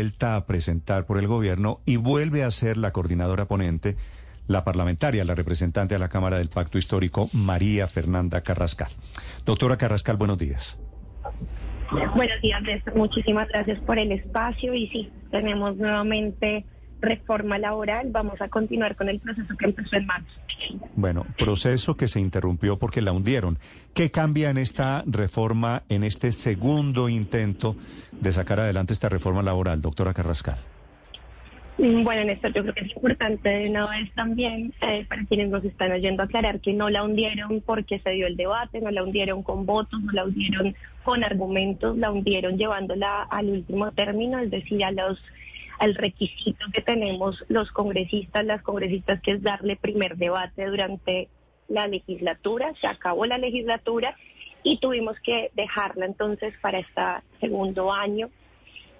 vuelta a presentar por el gobierno y vuelve a ser la coordinadora ponente, la parlamentaria, la representante de la Cámara del Pacto Histórico, María Fernanda Carrascal. Doctora Carrascal, buenos días. Buenos días. Muchísimas gracias por el espacio y sí, tenemos nuevamente reforma laboral. Vamos a continuar con el proceso que empezó en marzo. Bueno, proceso que se interrumpió porque la hundieron. ¿Qué cambia en esta reforma, en este segundo intento de sacar adelante esta reforma laboral, doctora Carrascal? Mm, bueno, Néstor, yo creo que es importante de una vez también eh, para quienes nos están oyendo aclarar que no la hundieron porque se dio el debate, no la hundieron con votos, no la hundieron con argumentos, la hundieron llevándola al último término, es decir, a los al requisito que tenemos los congresistas, las congresistas, que es darle primer debate durante la legislatura. Se acabó la legislatura y tuvimos que dejarla entonces para este segundo año.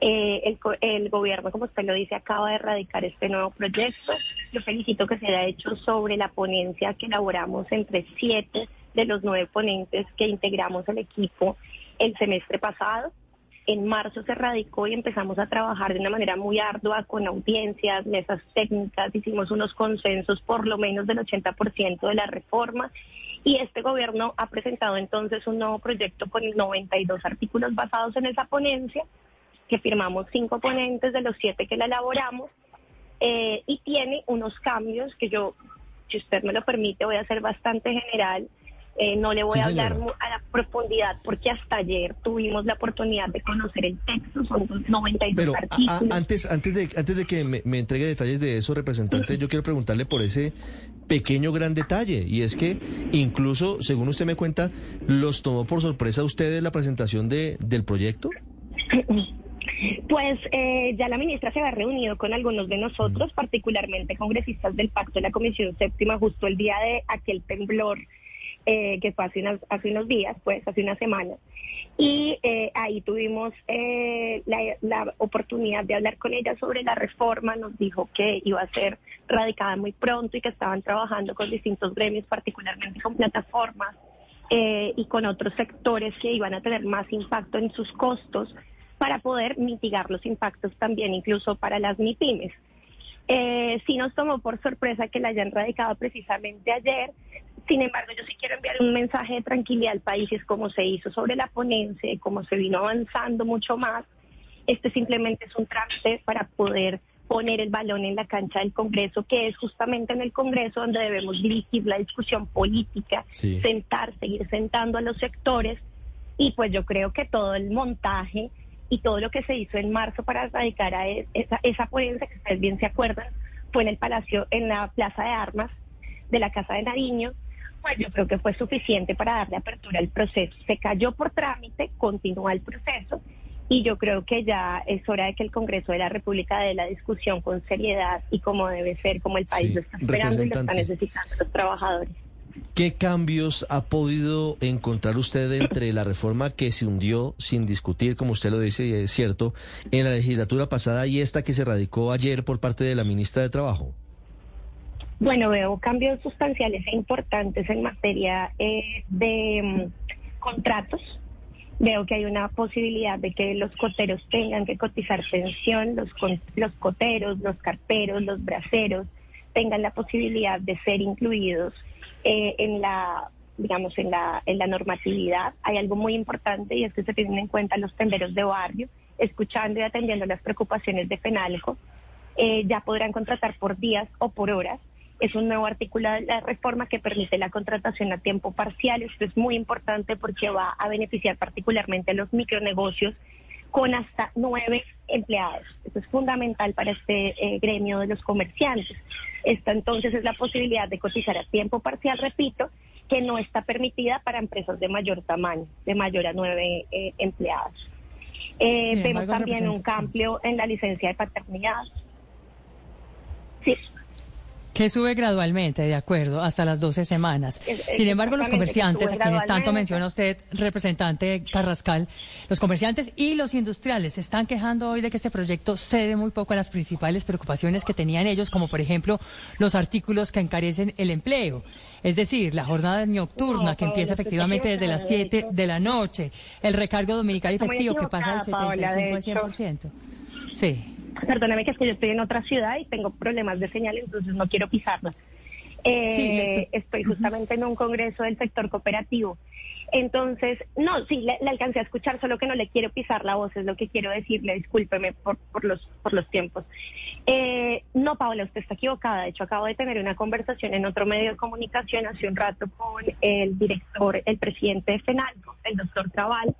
Eh, el, gobierno, como usted lo dice, acaba de erradicar este nuevo proyecto. Yo felicito que se haya hecho sobre la ponencia que elaboramos entre siete de los nueve ponentes que integramos el equipo el semestre pasado. En marzo se radicó y empezamos a trabajar de una manera muy ardua con audiencias, mesas técnicas, hicimos unos consensos por lo menos del 80% de la reforma y este gobierno ha presentado entonces un nuevo proyecto con 92 artículos basados en esa ponencia, que firmamos cinco ponentes de los siete que la elaboramos, eh, y tiene unos cambios que yo, si usted me lo permite, voy a ser bastante general eh, no le voy a hablar a la profundidad porque hasta ayer tuvimos la oportunidad de conocer el texto, son 92 Pero, artículos. antes, antes, de, antes de que me, entregue detalles de eso, representante, yo quiero preguntarle por ese pequeño gran detalle, y es que incluso, según usted me cuenta, ¿los tomó por sorpresa ustedes la presentación de, del proyecto? Pues eh, ya la ministra se había reunido con algunos de nosotros, particularmente congresistas del Pacto de la Comisión Séptima, justo el día de aquel temblor eh, que fue hace, hace unos días, pues hace una semana. Y eh, ahí tuvimos eh, la, oportunidad de hablar con ella sobre la reforma, nos dijo que iba a ser radicada muy pronto y que estaban trabajando con distintos gremios, particularmente con plataformas y con otros sectores que iban a tener más impacto en sus costos para poder mitigar los impactos también incluso para las MIPIMES. Sí nos tomó por sorpresa que la hayan radicado precisamente ayer. Sin embargo, yo sí quiero enviar un mensaje de tranquilidad al país, es como se hizo sobre la ponencia, como se vino avanzando mucho más. Este simplemente es un trámite para poder poner el balón en la cancha del Congreso, que es justamente en el Congreso donde debemos dirigir la discusión política, sentar, seguir sentando a los sectores. Y pues yo creo que todo el montaje y todo lo que se hizo en marzo para erradicar a esa, esa ponencia, que ustedes bien se acuerdan, fue en el Palacio, en la Plaza de Armas de la Casa de Nariño, pues yo creo que fue suficiente para darle apertura al proceso. Se cayó por trámite, continúa el proceso y yo creo que ya es hora de que el Congreso de la República dé la discusión con seriedad y como debe ser, como el país lo está esperando y lo están necesitando los trabajadores. ¿Qué cambios ha podido encontrar usted entre la reforma que se hundió sin discutir, como usted lo dice, y es cierto, en la legislatura pasada y esta que se radicó ayer por parte de la ministra de Trabajo? Bueno, veo cambios sustanciales e importantes en materia eh, de mm, contratos. Veo que hay una posibilidad de que los coteros tengan que cotizar pensión, los, los coteros, los carperos, los braceros tengan la posibilidad de ser incluidos eh, en la digamos, en la, en la normatividad. Hay algo muy importante y es que se tienen en cuenta los tenderos de barrio, escuchando y atendiendo las preocupaciones de Penalco. Eh, ya podrán contratar por días o por horas. Es un nuevo artículo de la reforma que permite la contratación a tiempo parcial. Esto es muy importante porque va a beneficiar particularmente a los micronegocios con hasta nueve empleados. Eso es fundamental para este eh, gremio de los comerciantes. Esta entonces es la posibilidad de cotizar a tiempo parcial, repito, que no está permitida para empresas de mayor tamaño, de mayor a nueve eh, empleados. Eh, vemos también un cambio en la licencia de paternidad. Sí. Que sube gradualmente, de acuerdo, hasta las 12 semanas. Sin embargo, los comerciantes, a quienes tanto menciona usted, representante Carrascal, los comerciantes y los industriales se están quejando hoy de que este proyecto cede muy poco a las principales preocupaciones que tenían ellos, como por ejemplo los artículos que encarecen el empleo. Es decir, la jornada nocturna que empieza efectivamente desde las 7 de la noche, el recargo dominical y festivo que pasa del 75 al 100%. Sí. Perdóname que es que yo estoy en otra ciudad y tengo problemas de señal, entonces no quiero pisarla. Eh, estoy justamente en un congreso del sector cooperativo. Entonces, no, sí, le, alcancé a escuchar, solo que no le quiero pisar la voz, es lo que quiero decirle, discúlpeme por, por, los, por los tiempos. Eh, no, Paola, usted está equivocada. De hecho, acabo de tener una conversación en otro medio de comunicación hace un rato con el director, el presidente de FENALCO, el doctor Cabal,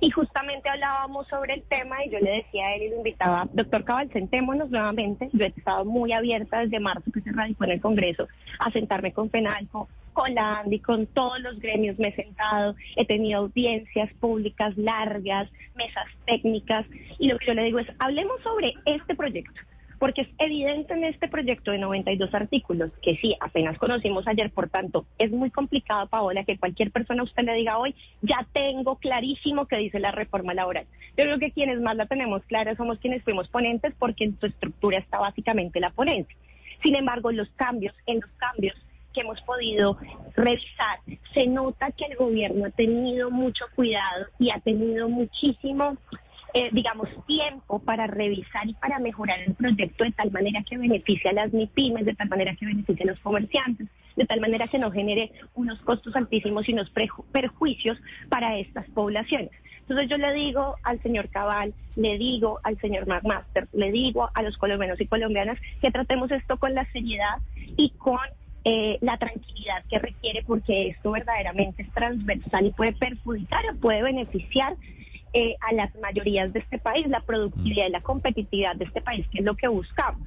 y justamente hablábamos sobre el tema y yo le decía a él y lo invitaba, doctor Cabal, sentémonos nuevamente. Yo he estado muy abierta desde marzo que se radicó en el Congreso a sentarme con FENALCO, con la ANDI, con todos los gremios. Me he sentado, he tenido audiencias públicas largas, mesas técnicas. Y lo que yo le digo es, hablemos sobre este proyecto porque es evidente en este proyecto de 92 artículos, que sí, apenas conocimos ayer, por tanto, es muy complicado, Paola, que cualquier persona usted le diga hoy, ya tengo clarísimo que dice la reforma laboral. Yo creo que quienes más la tenemos clara somos quienes fuimos ponentes, porque en su estructura está básicamente la ponencia. Sin embargo, los cambios, en los cambios que hemos podido revisar, se nota que el gobierno ha tenido mucho cuidado y ha tenido muchísimo eh, digamos, tiempo para revisar y para mejorar el proyecto de tal manera que beneficie a las MIPIMES, de tal manera que beneficie a los comerciantes, de tal manera que no genere unos costos altísimos y unos perjuicios para estas poblaciones. Entonces yo le digo al señor Cabal, le digo al señor McMaster, le digo a los colombianos y colombianas que tratemos esto con la seriedad y con eh, la tranquilidad que requiere porque esto verdaderamente es transversal y puede perjudicar o puede beneficiar eh, a las mayorías de este país, la productividad y la competitividad de este país, que es lo que buscamos.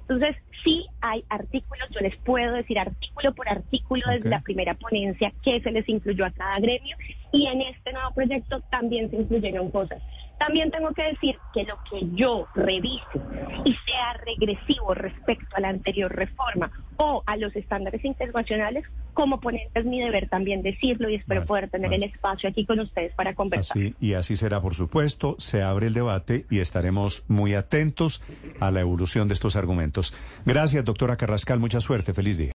Entonces, sí hay artículos, yo les puedo decir artículo por artículo desde la primera ponencia que se les incluyó a cada gremio y en este nuevo proyecto también se incluyeron cosas. También tengo que decir que lo que yo revise y sea regresivo respecto a la anterior reforma o a los estándares internacionales, como ponente es mi deber también decirlo y espero poder tener el espacio aquí con ustedes para conversar. Así, y así será, por supuesto. Se abre el debate y estaremos muy atentos a la evolución de estos argumentos. Gracias, doctora Carrascal. Mucha suerte. Feliz día.